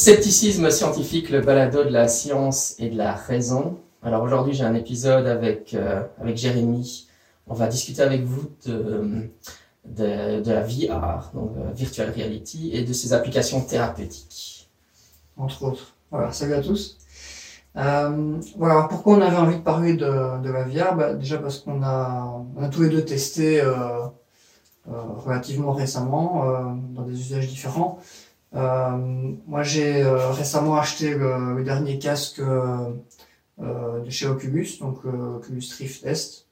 Scepticisme scientifique, le balado de la science et de la raison. Alors aujourd'hui, j'ai un épisode avec, euh, avec Jérémy. On va discuter avec vous de, de, la VR, donc euh, Virtual Reality, et de ses applications thérapeutiques. Entre autres. Voilà, salut à tous. Euh, voilà, pourquoi on avait envie de parler de, de la VR bah, Déjà parce qu'on a, on a tous les deux testé euh, relativement récemment dans des usages différents. Euh, moi, j'ai euh, récemment acheté le, le dernier casque euh, de chez Oculus, donc Oculus Rift Est,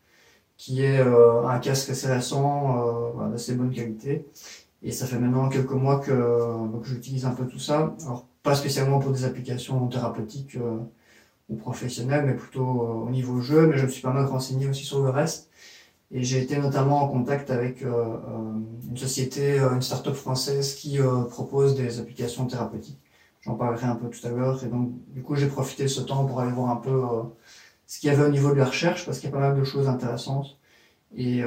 qui est un casque assez récent, d'assez bonne qualité. Et ça fait maintenant quelques mois que, que j'utilise un peu tout ça. Alors, pas spécialement pour des applications thérapeutiques euh, ou professionnelles, mais plutôt euh, au niveau jeu. Mais je me suis pas mal renseigné aussi sur le reste. Et j'ai été notamment en contact avec euh, euh, une société, euh, une start-up française qui propose des applications thérapeutiques. J'en parlerai un peu tout à l'heure. Et donc, du coup, j'ai profité de ce temps pour aller voir un peu ce qu'il y avait au niveau de la recherche, parce qu'il y a pas mal de choses intéressantes. Et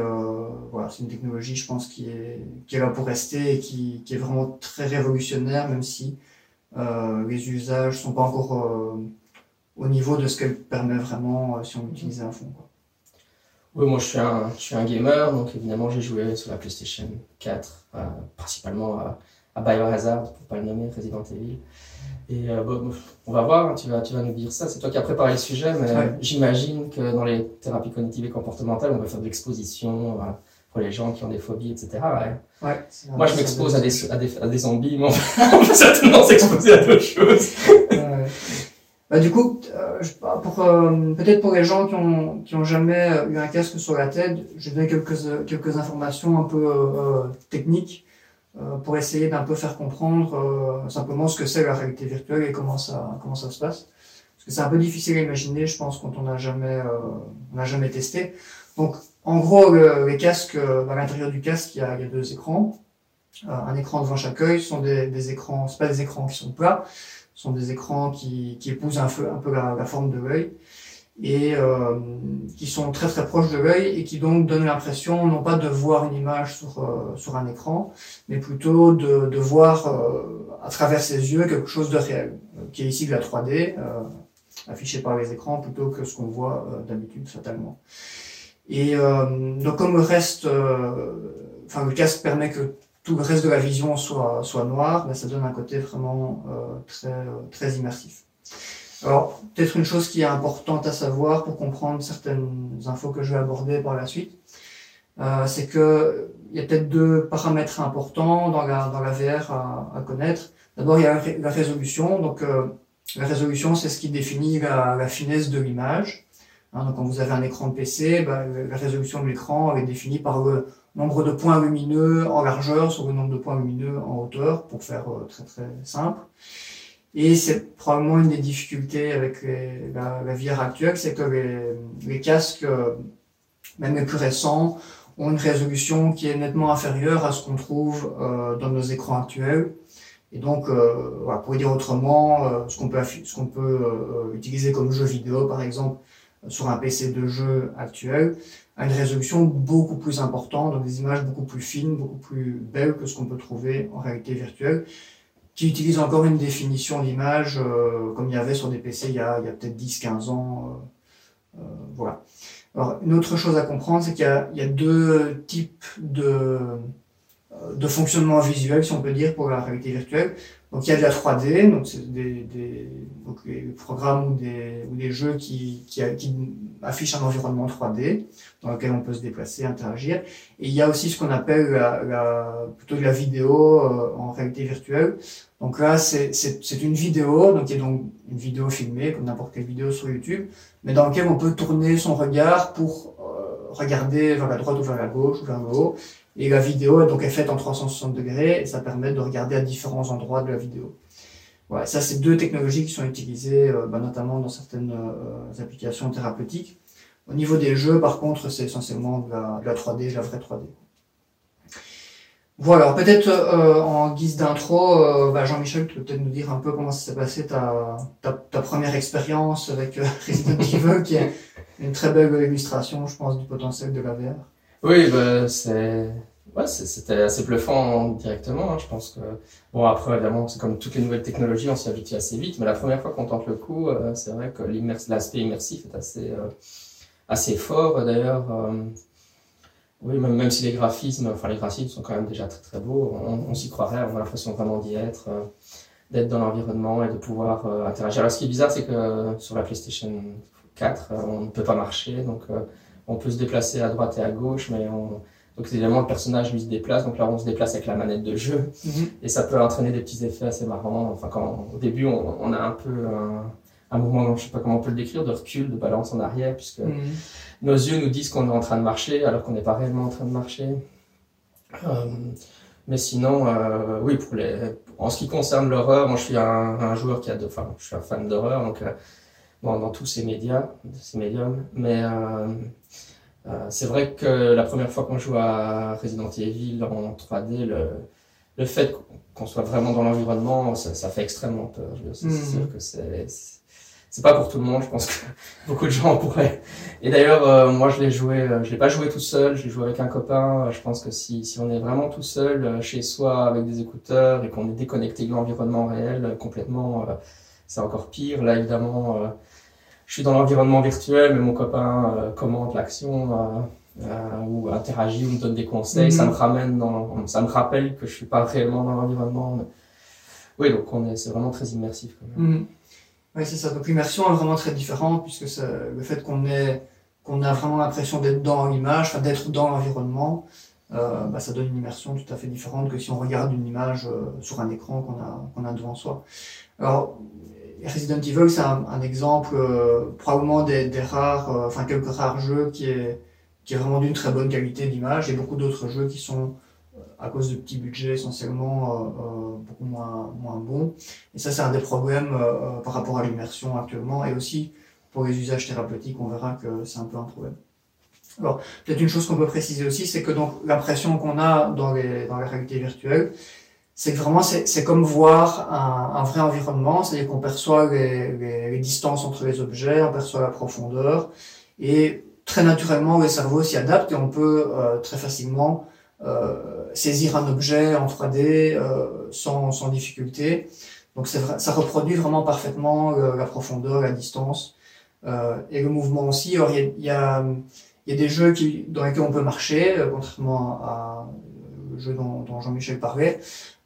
voilà, c'est une technologie, je pense, qui est, qui là pour rester et qui, est vraiment très révolutionnaire, même si les usages sont pas encore au niveau de ce qu'elle permet vraiment si on l'utilise à fond. Quoi. Oui, moi je suis un, je suis un gamer, donc évidemment j'ai joué sur la PlayStation 4, euh, principalement à, à Biohazard, pour pas le nommer, Resident Evil. Et euh, bon, on va voir, hein, tu, vas, tu vas nous dire ça. C'est toi qui as préparé le sujet, mais Ouais. j'imagine que dans les thérapies cognitives et comportementales, on va faire de l'exposition euh, pour les gens qui ont des phobies, etc. ouais. Ouais, Moi je m'expose à de- des, à, des, à des zombies, mais on va certainement s'exposer à d'autres choses. Ouais. Bah, du coup, euh, bah, pour euh, peut-être pour les gens qui ont qui ont jamais euh, eu un casque sur la tête, je vais donner quelques euh, quelques informations un peu euh, techniques pour essayer d'un peu faire comprendre simplement ce que c'est la réalité virtuelle et comment ça comment ça se passe. Parce que c'est un peu difficile à imaginer, je pense, quand on n'a jamais on n'a jamais testé. Donc, en gros, le- les casques, à l'intérieur du casque, il y a, il y a deux écrans. Un écran devant chaque œil, ce sont des, des écrans, c'est pas des écrans qui sont plats, sont des écrans qui, qui épousent un, peu, la, la forme de l'œil et euh, qui sont très très proches de l'œil et qui donc donnent l'impression non pas de voir une image sur, euh, sur un écran, mais plutôt de, de voir euh, à travers ses yeux quelque chose de réel, euh, qui est ici de la 3D, euh, affiché par les écrans, plutôt que ce qu'on voit euh, d'habitude fatalement. Et donc comme le reste, enfin le casque permet que tout le reste de la vision soit, soit noir, ben, ça donne un côté vraiment euh, très, euh, très immersif. Alors, peut-être une chose qui est importante à savoir pour comprendre certaines infos que je vais aborder par la suite, euh, c'est que il y a peut-être deux paramètres importants dans la, dans la VR à, à connaître. D'abord, il y a la, ré- la résolution. Donc, euh, la résolution, c'est ce qui définit la, la finesse de l'image. Hein, donc, quand vous avez un écran PC, ben, la résolution de l'écran est définie par le nombre de points lumineux en largeur sur le nombre de points lumineux en hauteur, pour faire euh, très très simple. Et c'est probablement une des difficultés avec la, la VR actuelle, c'est que les, les casques, euh, même les plus récents, ont une résolution qui est nettement inférieure à ce qu'on trouve euh, dans nos écrans actuels. Et donc, euh, voilà, pour dire autrement, euh, ce qu'on peut, ce qu'on peut euh, utiliser comme jeu vidéo, par exemple, sur un PC de jeu actuel, a une résolution beaucoup plus importante, donc des images beaucoup plus fines, beaucoup plus belles que ce qu'on peut trouver en réalité virtuelle, qui utilise encore une définition d'image euh, comme il y avait sur des PC il y a, a peut-être 10-15 ans. euh, euh, voilà. Alors, une autre chose à comprendre, c'est qu'il y y a deux types de, de fonctionnement visuel, si on peut dire, pour la réalité virtuelle. Donc, il y a de la 3D, donc c'est des, des donc les programmes ou des, ou des jeux qui, qui, qui affichent un environnement 3D dans lequel on peut se déplacer, interagir. Et il y a aussi ce qu'on appelle la, la, plutôt de la vidéo euh, en réalité virtuelle. Donc là, c'est une vidéo, donc qui est donc une vidéo filmée, comme n'importe quelle vidéo sur YouTube, mais dans laquelle on peut tourner son regard pour euh, regarder vers la droite ou vers la gauche ou vers le haut. Et la vidéo donc, est faite en 360 degrés et ça permet de regarder à différents endroits de la vidéo. Voilà, ça, c'est deux technologies qui sont utilisées euh, bah, notamment dans certaines euh, applications thérapeutiques. Au niveau des jeux, par contre, c'est essentiellement de la, la 3D, de la vraie 3D. Voilà, peut-être euh, en guise d'intro, euh, bah, Jean-Michel, tu peux peut-être nous dire un peu comment ça s'est passé ta, ta, ta première expérience avec Resident Evil, qui est une très belle illustration, je pense, du potentiel de la VR. Oui, bah, c'est Ouais, c'était assez bluffant directement. Hein. Je pense que bon après évidemment c'est comme toutes les nouvelles technologies, on s'y habitue assez vite. Mais la première fois qu'on tente le coup, euh, c'est vrai que l'aspect immersif est assez euh, assez fort. D'ailleurs, euh, oui même, même si les graphismes, enfin les graphismes sont quand même déjà très très beaux, on, s'y croirait. On a l'impression vraiment d'y être, d'être dans l'environnement et de pouvoir interagir. Alors ce qui est bizarre, c'est que sur la PlayStation 4, on ne peut pas marcher, donc on peut se déplacer à droite et à gauche, mais on donc évidemment le personnage lui se déplace, donc là on se déplace avec la manette de jeu mhm. et ça peut entraîner des petits effets assez marrants. Enfin quand au début on, on a un peu un, un, mouvement, je sais pas comment on peut le décrire, de recul, de balance en arrière, puisque mhm. nos yeux nous disent qu'on est en train de marcher alors qu'on n'est pas réellement en train de marcher. Euh, mais sinon, euh, oui, pour les, en ce qui concerne l'horreur, moi je suis un, un, joueur qui a de, enfin je suis un fan d'horreur, donc euh, dans, dans, tous ces médias, ces médiums, mais euh, euh, c'est vrai que la première fois qu'on joue à Resident Evil en 3D, le, le fait qu'on soit vraiment dans l'environnement, ça, ça, fait extrêmement peur. C'est mmh. sûr que c'est c'est pas pour tout le monde. Je pense que beaucoup de gens pourraient. Et d'ailleurs, euh, moi, je l'ai joué. Euh, je l'ai pas joué tout seul. Je l'ai joué avec un copain. Je pense que si si on est vraiment tout seul chez soi avec des écouteurs et qu'on est déconnecté de l'environnement réel complètement, c'est encore pire. Là, évidemment je suis dans l'environnement virtuel, mais mon copain euh, commente l'action euh, euh, ou interagit ou me donne des conseils. Ça mhm. me ramène dans, ça me rappelle que je suis pas réellement dans l'environnement. Oui, donc on est, c'est vraiment très immersif. Quand mhm. Oui, c'est ça. Donc l'immersion est vraiment très différente puisque le fait qu'on ait qu'on a vraiment l'impression d'être dans l'image, d'être dans l'environnement, euh, bah, ça donne une immersion tout à fait différente que si on regarde une image sur un écran qu'on a qu'on a devant soi. Alors Resident Evil, c'est un, exemple euh, probablement des, rares, euh, enfin quelques rares jeux qui est, qui est vraiment d'une très bonne qualité d'image. A beaucoup d'autres jeux qui sont, euh, à cause de petits budgets, essentiellement beaucoup moins, moins bons. Et ça, c'est un des problèmes par rapport à l'immersion actuellement. Et aussi, pour les usages thérapeutiques, on verra que c'est un peu un problème. Alors, peut-être une chose qu'on peut préciser aussi, c'est que donc l'impression qu'on a dans les, dans la réalité virtuelle, c'est vraiment c'est comme voir un, vrai environnement, c'est-à-dire qu'on perçoit les, distances entre les objets, on perçoit la profondeur, et très naturellement le cerveau s'y adapte et on peut euh, très facilement euh, saisir un objet en 3D euh, sans, sans difficulté. Donc ça reproduit vraiment parfaitement la profondeur, la distance et le mouvement aussi. Il y y a, y a des jeux dans lesquels on peut marcher, contrairement à le jeu dont Jean-Michel parlait.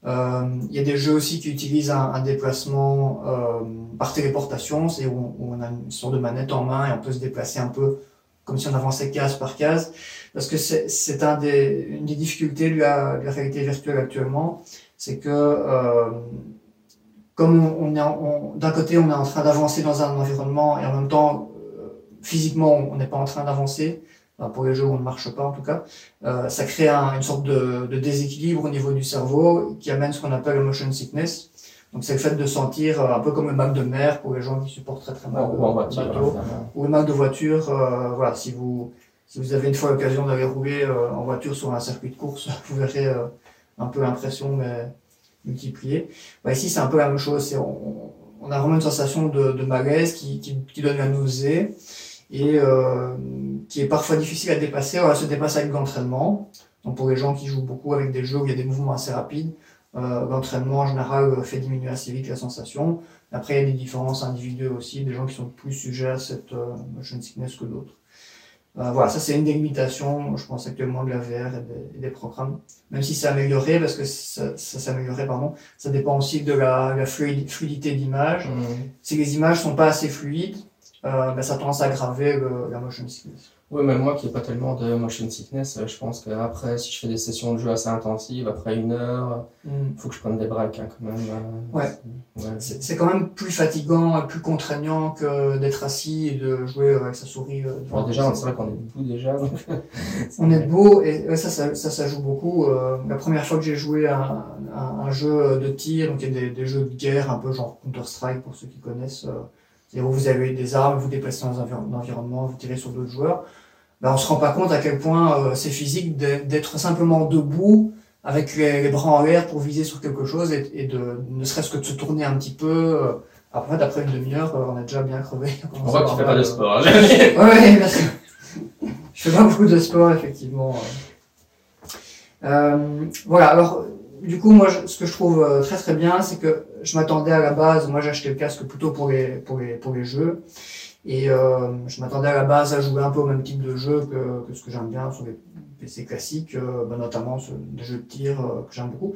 Euh, il y a des jeux aussi qui utilisent un, déplacement euh, par téléportation, c'est où, on a une sorte de manette en main et on peut se déplacer un peu comme si on avançait case par case, parce que c'est une des difficultés de la, réalité virtuelle actuellement, c'est que euh, comme on, est d'un côté on est en train d'avancer dans un environnement et en même temps physiquement on n'est pas en train d'avancer, pour les jeux où on ne marche pas en tout cas, euh, ça crée un, une sorte de, de, déséquilibre au niveau du cerveau qui amène ce qu'on appelle le motion sickness. Donc c'est le fait de sentir euh, un peu comme le mal de mer pour les gens qui supportent très très mal ou, voiture, ou le mal de voiture. Euh, voilà, si vous si vous avez une fois l'occasion d'aller rouler euh, en voiture sur un circuit de course, vous verrez euh, un peu l'impression mais multipliée. Bah, ici c'est un peu la même chose. On, on, a vraiment une sensation de, de malaise qui, qui, qui donne la nausée et euh, qui est parfois difficile à dépasser. On se dépasser avec l'entraînement. Donc pour les gens qui jouent beaucoup avec des jeux où il y a des mouvements assez rapides, euh, l'entraînement en général fait diminuer assez vite la sensation. Après, il y a des différences individuelles aussi, des gens qui sont plus sujets à cette euh, motion sickness que d'autres. Euh, voilà, ça c'est une des limitations, je pense actuellement de la VR et des, programmes. Même si c'est amélioré, parce que ça, ça s'améliorerait, pardon, ça dépend aussi de la, la fluidité d'image. Mmh. Si les images sont pas assez fluides, euh, ben, ça tendance à aggraver la motion sickness. Oui, même moi qui n'ai pas tellement de motion sickness, euh, je pense qu'après, si je fais des sessions de jeu assez intensives, après une heure, il mm. faut que je prenne des breaks hein, quand même. Euh, ouais. C'est quand même plus fatigant, plus contraignant que d'être assis et de jouer avec sa souris. Bon, déjà, c'est vrai qu'on est debout déjà. on est debout et ça, ça, ça, ça joue beaucoup. la première fois que j'ai joué à un, un, jeu de tir, donc il y a des, des, jeux de guerre un peu genre Counter-Strike pour ceux qui connaissent vous avez des armes, vous déplacez dans un environnement, vous tirez sur d'autres joueurs, ben on se rend pas compte à quel point euh, c'est physique d'être simplement debout avec les, bras en l'air pour viser sur quelque chose et, et de ne serait-ce que de se tourner un petit peu. Euh, après, d'après une demi-heure, euh, on a déjà bien crevé. On voit que tu fais pas de sport. Hein. ouais, merci. Je fais pas beaucoup de sport, effectivement. Euh, voilà, alors du coup, moi, ce que je trouve euh, très très bien, c'est que je m'attendais à la base, moi acheté le casque plutôt pour les, pour les, pour les jeux, et euh, je m'attendais à la base à jouer un peu au même type de jeu que, que ce que j'aime bien sur les PC classiques, euh, bah, notamment sur des jeux de tir que j'aime beaucoup.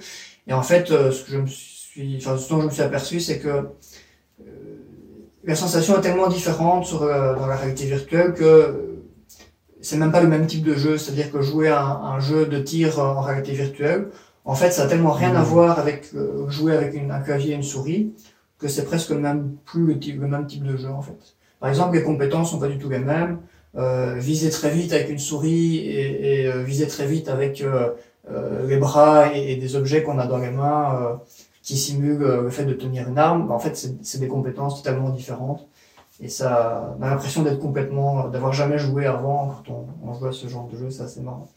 Et en fait, ce que je me suis, enfin, ce dont je me suis aperçu, c'est que la sensation est tellement différente sur, dans la réalité virtuelle que c'est même pas le même type de jeu. C'est-à-dire que jouer à un, jeu de tir en réalité virtuelle, en fait, ça a tellement rien à mmh. voir avec jouer avec une, un clavier et une souris que c'est presque le même, plus le, type, le même type de jeu en fait. Par exemple, les compétences sont pas du tout les mêmes. Euh, viser très vite avec une souris et, et euh, viser très vite avec euh, euh les bras et, et des objets qu'on a dans les mains euh, qui simulent le fait de tenir une arme, bah, en fait, c'est des compétences totalement différentes. Et ça, on a l'impression d'être complètement, d'avoir jamais joué avant quand on, on joue à ce genre de jeu, c'est assez marrant.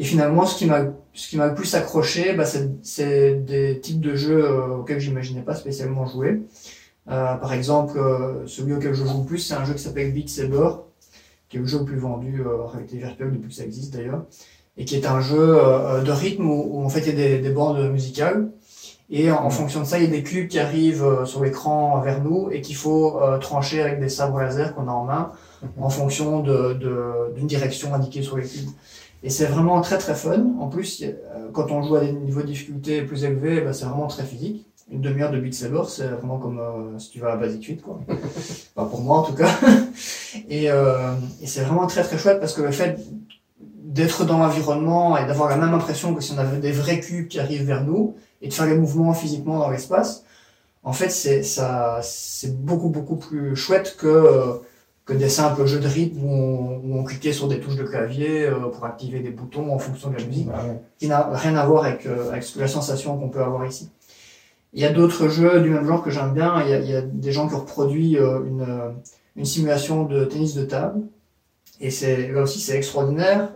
Et finalement, ce qui m'a, ce qui m'a le plus accroché, bah, c'est des types de jeux auxquels j'imaginais pas spécialement jouer. Euh, par exemple, euh, celui auquel je joue le plus, c'est un jeu qui s'appelle Beat Saber, qui est le jeu le plus vendu euh, en réalité virtuelle depuis que ça existe d'ailleurs, et qui est un jeu de rythme où, en fait il y a des, des bandes musicales, et en, fonction de ça, il y a des cubes qui arrivent sur l'écran vers nous et qu'il faut trancher avec des sabres laser qu'on a en main, mhm. en fonction d'une de, d'une direction indiquée sur les cubes. Et c'est vraiment très très fun. En plus, quand on joue à des niveaux de difficulté plus élevés, bah, c'est vraiment très physique une demi-heure de Beat Saber, c'est vraiment comme euh, si tu vas à Basic 8, quoi. enfin, pour moi, en tout cas. et, euh, et c'est vraiment très très chouette parce que le fait d'être dans l'environnement et d'avoir la même impression que si on avait des vrais cubes qui arrivent vers nous et de faire les mouvements physiquement dans l'espace, en fait, c'est ça, c'est beaucoup beaucoup plus chouette que que des simples jeux de rythme où on, où on cliquait sur des touches de clavier euh, pour activer des boutons en fonction de la musique, ah qui n'a rien à voir avec, euh, avec la sensation qu'on peut avoir ici. Il y a d'autres jeux du même genre que j'aime bien. Il y, a, il y, a, des gens qui ont reproduit euh, une, une, simulation de tennis de table. Et c'est là aussi c'est extraordinaire.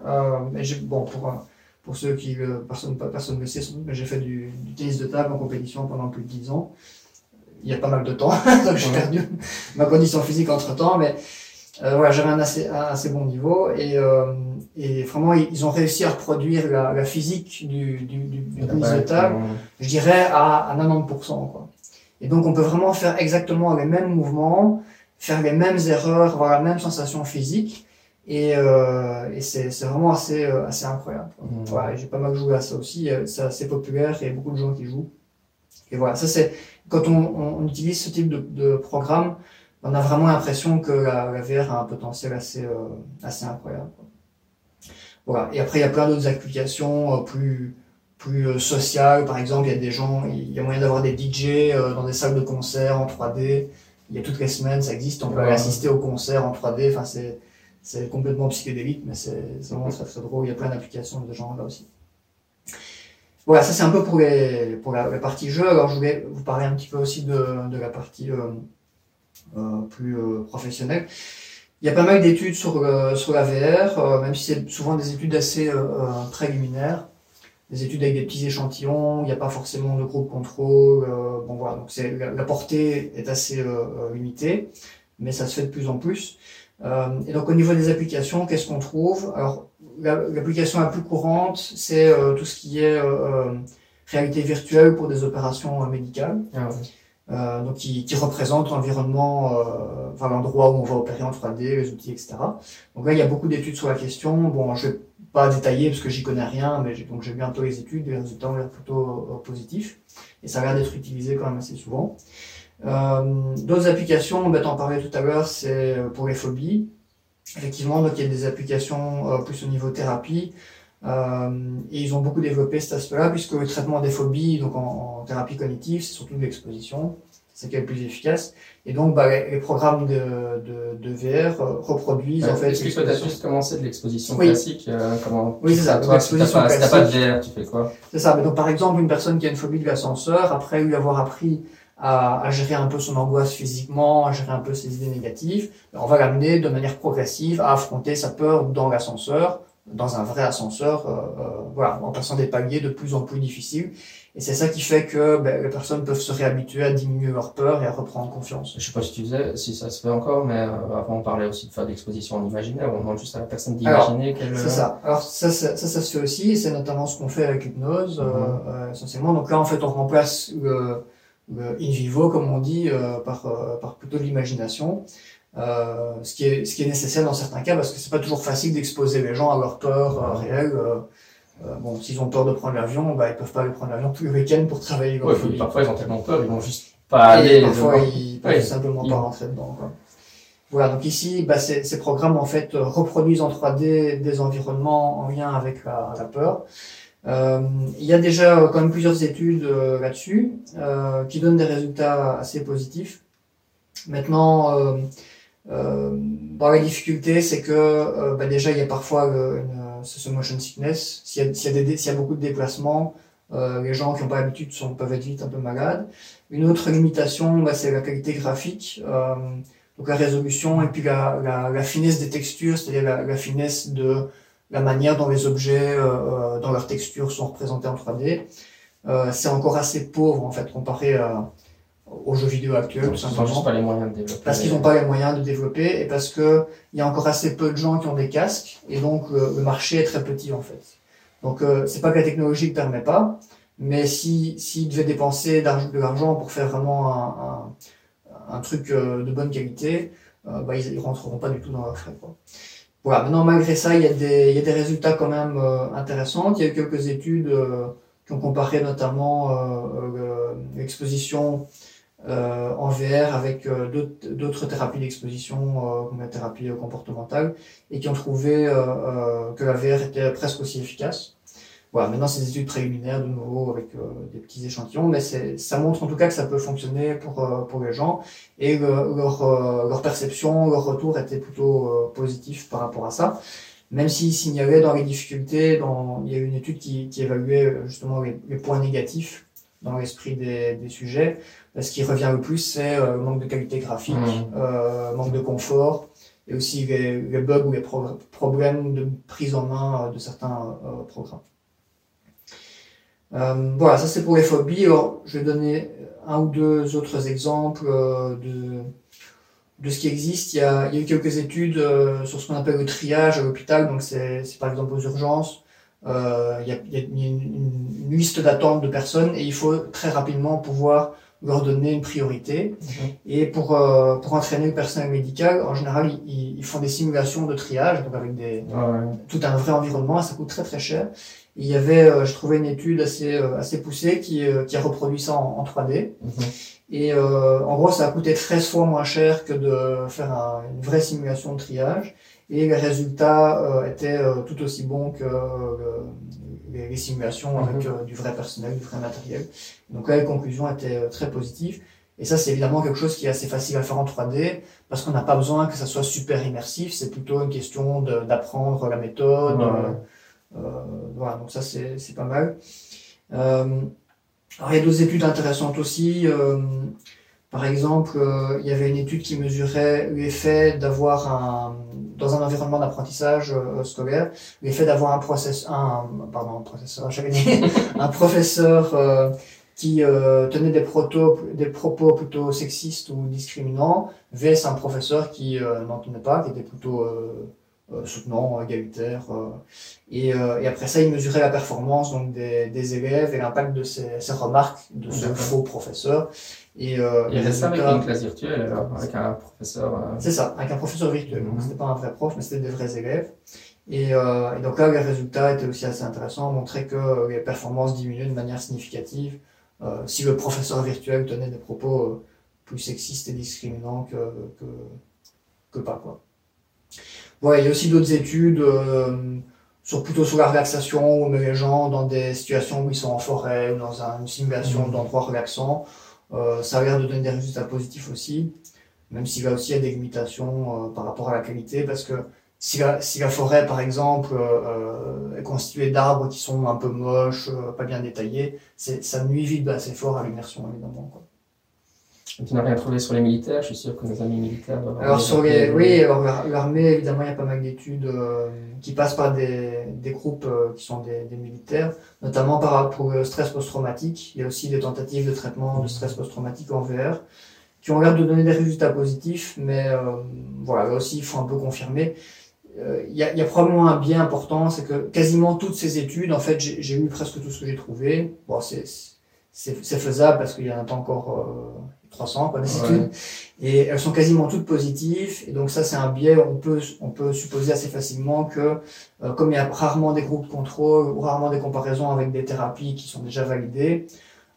Mais bon pour pour ceux qui personne personne ne le sait, mais j'ai fait du, du, tennis de table en compétition pendant plus de 10 ans. Il y a pas mal de temps, donc j'ai perdu ma condition physique entre temps, mais euh, voilà, j'avais un assez, un assez bon niveau et, euh, et vraiment ils ont réussi à reproduire la, la physique du, du, du, du de table, je dirais à, à 90%. Quoi. Et donc on peut vraiment faire exactement les mêmes mouvements, faire les mêmes erreurs, avoir la même sensation physique et, euh, et c'est vraiment assez, euh, assez incroyable. Mmh. Voilà, j'ai pas mal joué à ça aussi, euh, c'est assez populaire, il y a beaucoup de gens qui jouent. Et voilà, ça c'est quand on, on, utilise ce type de, de programme, on a vraiment l'impression que la, la, VR a un potentiel assez, euh, assez incroyable. Voilà. Et après, il y a plein d'autres applications euh, plus, plus euh, sociales. Par exemple, il y a des gens, il y a moyen d'avoir des DJ dans des salles de concert en 3D. Il y a toutes les semaines, ça existe. On peut aller assister au concert en 3D. Enfin, c'est, c'est complètement psychédélique, mais c'est, vraiment très, très drôle. Il y a plein d'applications de genre là aussi. Voilà, ça c'est un peu pour les pour la, la, partie jeu. Alors je voulais vous parler un petit peu aussi de, de la partie plus euh, professionnel. Il y a pas mal d'études sur, euh, sur la VR, même si c'est souvent des études assez préliminaires des études avec des petits échantillons, il n'y a pas forcément de groupe contrôle. Euh, bon voilà, donc c'est la, portée est assez euh, limitée, mais ça se fait de plus en plus. Euh, et donc au niveau des applications, qu'est-ce qu'on trouve? Alors l'application la, plus courante, c'est tout ce qui est réalité virtuelle pour des opérations médicales. Ah. Euh, donc qui, qui, représente l'environnement, euh, enfin l'endroit où on va opérer en 3D, les outils, etc. Donc là, il y a beaucoup d'études sur la question. Bon, je vais pas détailler parce que j'y connais rien, mais donc j'ai bientôt les études, les résultats ont l'air plutôt euh, positifs et ça a l'air d'être utilisé quand même assez souvent. Euh, D'autres applications, ben, t'en parlais tout à l'heure, c'est pour les phobies. Effectivement, donc il y a des applications euh, plus au niveau thérapie. Euh, et ils ont beaucoup développé cet aspect-là, puisque le traitement des phobies, donc en, en thérapie cognitive, c'est surtout l'exposition, c'est qui est le plus efficace. Et donc, bah, les, les programmes de, de, de VR euh, reproduisent en fait. Explique peut-être juste comment c'est de l'exposition oui. classique. Euh, comment oui, c'est ça. Toi, si t'as pas, si pas, de VR, tu fais quoi C'est ça. Mais donc, par exemple, une personne qui a une phobie de l'ascenseur, après lui avoir appris à, à, gérer un peu son angoisse physiquement, à gérer un peu ses idées négatives, on va l'amener de manière progressive à affronter sa peur dans l'ascenseur dans un vrai ascenseur, euh, euh, voilà, en passant des paliers de plus en plus difficiles. Et c'est ça qui fait que ben, les personnes peuvent se réhabituer à diminuer leur peur et à reprendre confiance. Je sais pas si tu disais, si ça se fait encore, mais euh, avant on parlait aussi de faire de l'exposition en imaginaire, on demande juste à la personne d'imaginer qu'elle... C'est ça. Alors ça, ça, ça, se fait aussi, et c'est notamment ce qu'on fait avec l'hypnose, Mhm. euh, essentiellement. Donc là, en fait, on remplace le, le in vivo, comme on dit, euh, par, euh, par plutôt l'imagination. Euh, ce qui est ce qui est nécessaire dans certains cas parce que c'est pas toujours facile d'exposer les gens à leur peur réelle. Euh, euh, bon, s'ils ont peur de prendre l'avion, bah ils peuvent pas aller prendre l'avion tous les week-ends pour travailler Ouais, parfois ils ont tellement peur, ils vont juste pas Et aller. parfois ils peuvent Ouais, simplement ils- pas rentrer dedans. Quoi. Voilà, donc ici, bah, ces, ces programmes en fait reproduisent en 3D des environnements en lien avec la, la peur. Euh, il y a déjà quand même plusieurs études euh, là-dessus euh, qui donnent des résultats assez positifs. Maintenant, euh, euh, bon, la difficulté, c'est que euh, bah, déjà il y a parfois euh, une, ce motion sickness. S'il y, y, y a beaucoup de déplacements, les gens qui n'ont pas l'habitude peuvent être vite un peu malades. Une autre limitation, bah, c'est la qualité graphique, donc la résolution et puis la, la, la finesse des textures, c'est-à-dire la, la finesse de la manière dont les objets, euh, dans leur texture, sont représentés en 3D. Euh, c'est encore assez pauvre en fait comparé à- aux jeux vidéo actuels, tout simplement. pas les moyens de développer. Parce qu'ils n'ont pas les moyens de développer et parce que il y a encore assez peu de gens qui ont des casques et donc euh, le marché est très petit en fait. Donc euh, c'est pas que la technologie ne permet pas, mais si s'ils devaient dépenser de l'argent pour faire vraiment un, un, un truc euh, de bonne qualité, euh, bah, ils, ils rentreront pas du tout dans leurs frais. Quoi. Voilà. Maintenant malgré ça, il y a des il y a des résultats quand même euh, intéressants. Il y a eu quelques études euh, qui ont comparé notamment euh, euh, l'exposition euh, en VR avec euh, d'autres- thérapies d'exposition euh, comme la thérapie euh, comportementale et qui ont trouvé euh, euh, que la VR était presque aussi efficace. Voilà, maintenant c'est des études préliminaires de nouveau avec euh, des petits échantillons, mais ça montre en tout cas que ça peut fonctionner pour, euh, pour les gens et le- leur, euh, leur perception, leur retour était plutôt euh, positif par rapport à ça. Même s'ils signalaient dans les difficultés, dans, il y a eu une étude qui, qui évaluait euh, justement les, les points négatifs dans l'esprit des, des sujets. Ce qui revient le plus, c'est euh, le manque de qualité graphique, Mhm. euh, manque de confort, et aussi les, les bugs ou les pro- problèmes de prise en main euh, de certains euh, programmes. Euh, voilà, ça c'est pour les phobies. Alors, je vais donner un ou deux autres exemples euh, de, de ce qui existe. Il y a, il y a eu quelques études euh, sur ce qu'on appelle le triage à l'hôpital. Donc, c'est par exemple aux urgences. Euh, il y a, il y a une, une- une liste d'attente de personnes et il faut très rapidement pouvoir leur donner une priorité. Mhm. Et pour, euh, pour entraîner le personnel médical, en général, ils, ils font des simulations de triage, donc avec des, ouais. tout un vrai environnement, ça coûte très très cher. Il y avait, euh, je trouvais une étude assez, euh, assez poussée qui, euh, qui a reproduit ça en, en 3D. Mhm. Et euh, en gros, ça a coûté 13 fois moins cher que de faire un- une vraie simulation de triage. Et les résultats euh, étaient euh, tout aussi bons que euh, les, les simulations avec euh, du vrai personnel, du vrai matériel. Donc là, les conclusions étaient euh, très positives. Et ça, c'est évidemment quelque chose qui est assez facile à faire en 3D parce qu'on n'a pas besoin que ça soit super immersif. C'est plutôt une question d'apprendre la méthode. Ouais, euh, voilà, donc ça, c'est pas mal. Alors, il y a d'autres études intéressantes aussi. Par exemple, euh, il y avait une étude qui mesurait l'effet d'avoir un, dans un environnement d'apprentissage euh, scolaire, l'effet d'avoir un process, un, pardon, un professeur, un professeur euh, qui euh, tenait des, proto, des propos plutôt sexistes ou discriminants, vs un professeur qui euh, n'en tenait pas, qui était plutôt soutenant, égalitaire. euh. et, euh, et après ça, il mesurait la performance donc des, des élèves et l'impact de ces, remarques de ce D'accord. faux professeur. Et, euh, Il ça avec une classe virtuelle, alors, avec un professeur. euh, c'est ça, avec un professeur virtuel. Donc Mhm. c'était pas un vrai prof, mais c'était des vrais élèves. Et, euh, et donc là, les résultats étaient aussi assez intéressants, montraient que euh, les performances diminuaient de manière significative euh, si le professeur virtuel tenait des propos euh, plus sexistes et discriminants que, que, que pas. Quoi. Ouais, il y a aussi d'autres études euh, sur, plutôt sur la relaxation, où on met les gens dans des situations où ils sont en forêt ou dans un- une simulation Mhm. d'endroits relaxants. Euh, ça a l'air de donner des résultats positifs aussi même s'il y a aussi il y a des limitations euh, par rapport à la qualité, parce que si la, si la forêt, par exemple, euh, est constituée d'arbres qui sont un peu moches, euh, pas bien détaillés, ça nuit vite assez fort à l'immersion, évidemment. Quoi. Tu n'as rien trouvé sur les militaires, je suis sûr que nos amis militaires. doivent Alors sur les, oui, alors l'ar- l'armée, évidemment, il y a pas mal d'études euh, qui passent par des, des groupes euh, qui sont des, des militaires, notamment par, pour le stress post-traumatique. Il y a aussi des tentatives de traitement de stress post-traumatique en VR qui ont l'air de donner des résultats positifs, mais euh, voilà, là aussi, il faut un peu confirmer. Euh, Il y, a, il y a probablement un biais important, c'est que quasiment toutes ces études, en fait, j'ai j'ai eu presque tout ce que j'ai trouvé. Bon, c'est c'est faisable parce qu'il y en a pas encore euh, 300 quoi, des Ouais. études et elles sont quasiment toutes positives. Et donc ça c'est un biais. On peut on peut supposer assez facilement que euh, comme il y a rarement des groupes de contrôle ou rarement des comparaisons avec des thérapies qui sont déjà validées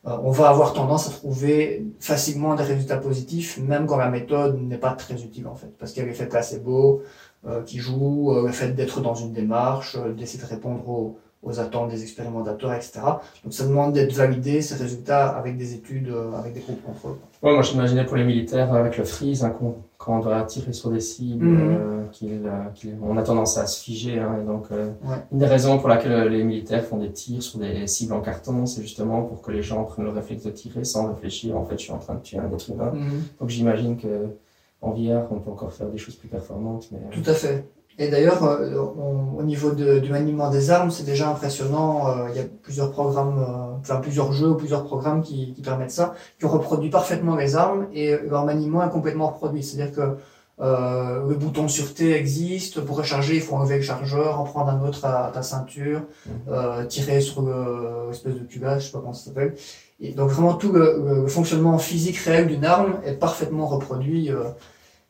euh, on va avoir tendance à trouver facilement des résultats positifs même quand la méthode n'est pas très utile en fait. Parce qu'il y a l'effet placebo euh, qui joue euh, le fait d'être dans une démarche euh, d'essayer de répondre aux, aux attentes des expérimentateurs etc donc ça demande d'être validé ces résultats avec des études euh, avec des groupes contrôle Ouais, moi j'imaginais pour les militaires avec le freeze, hein, quand on doit tirer sur des cibles, Mhm. euh, qu'il, euh, qu'il- on a tendance à se figer. Hein, et donc, euh, Ouais. une des raisons pour laquelle les militaires font des tirs sur des cibles en carton, c'est justement pour que les gens prennent le réflexe de tirer sans réfléchir. En fait, je suis en train de tuer un être humain. Donc j'imagine que en VR, on peut encore faire des choses plus performantes. Mais, euh, Tout à fait. Et d'ailleurs, euh, au niveau de- du maniement des armes, c'est déjà impressionnant. Euh, Il y a plusieurs programmes, euh, enfin plusieurs jeux ou plusieurs programmes qui, qui permettent ça, qui reproduisent parfaitement les armes et leur maniement est complètement reproduit. C'est-à-dire que euh, le bouton sûreté existe. Pour recharger, il faut enlever le chargeur, en prendre un autre à, ta ceinture, euh, tirer sur le l'espèce de culasse, je sais pas comment ça s'appelle. Et donc vraiment tout le, le- le fonctionnement physique réel d'une arme est parfaitement reproduit. euh,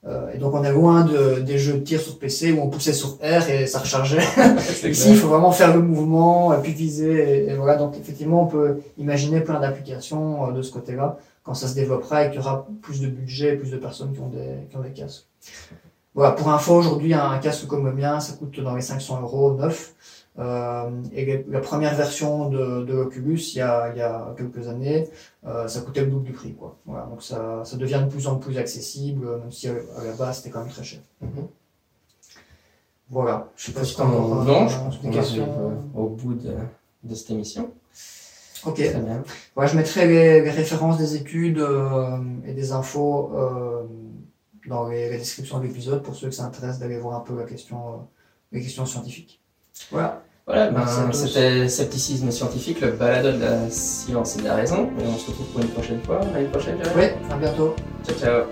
euh, et donc on est loin de, des jeux de tir sur PC où on poussait sur R et ça rechargeait. Ici, il faut vraiment faire le mouvement, puis viser. Et, et voilà, donc effectivement, on peut imaginer plein d'applications euh, de ce côté-là quand ça se développera et qu'il y aura plus de budget, plus de personnes qui ont des, qui ont des casques. Voilà, pour info, aujourd'hui, un casque comme le mien, ça coûte dans les 500 euros neuf. Euh, et la première version de, de l'Oculus, il y a, il y a quelques années, euh, ça coûtait le double du prix. Quoi. Voilà, donc ça, ça devient de plus en plus accessible, même si à, la base, c'était quand même très cher. Mhm. Voilà, je sais pas si tu euh, non, je pense qu'on arrive euh, au bout de, de cette émission. Ok. Très bien. Ouais, je mettrai les, les références des études euh, et des infos dans les, la description de l'épisode pour ceux que ça intéresse d'aller voir un peu la question, les questions scientifiques. Voilà. Voilà, ben, c'était Scepticisme scientifique, le balado de la science et de la raison. Et on se retrouve pour une prochaine fois. À une prochaine. Ouais, à bientôt. Ciao, ciao.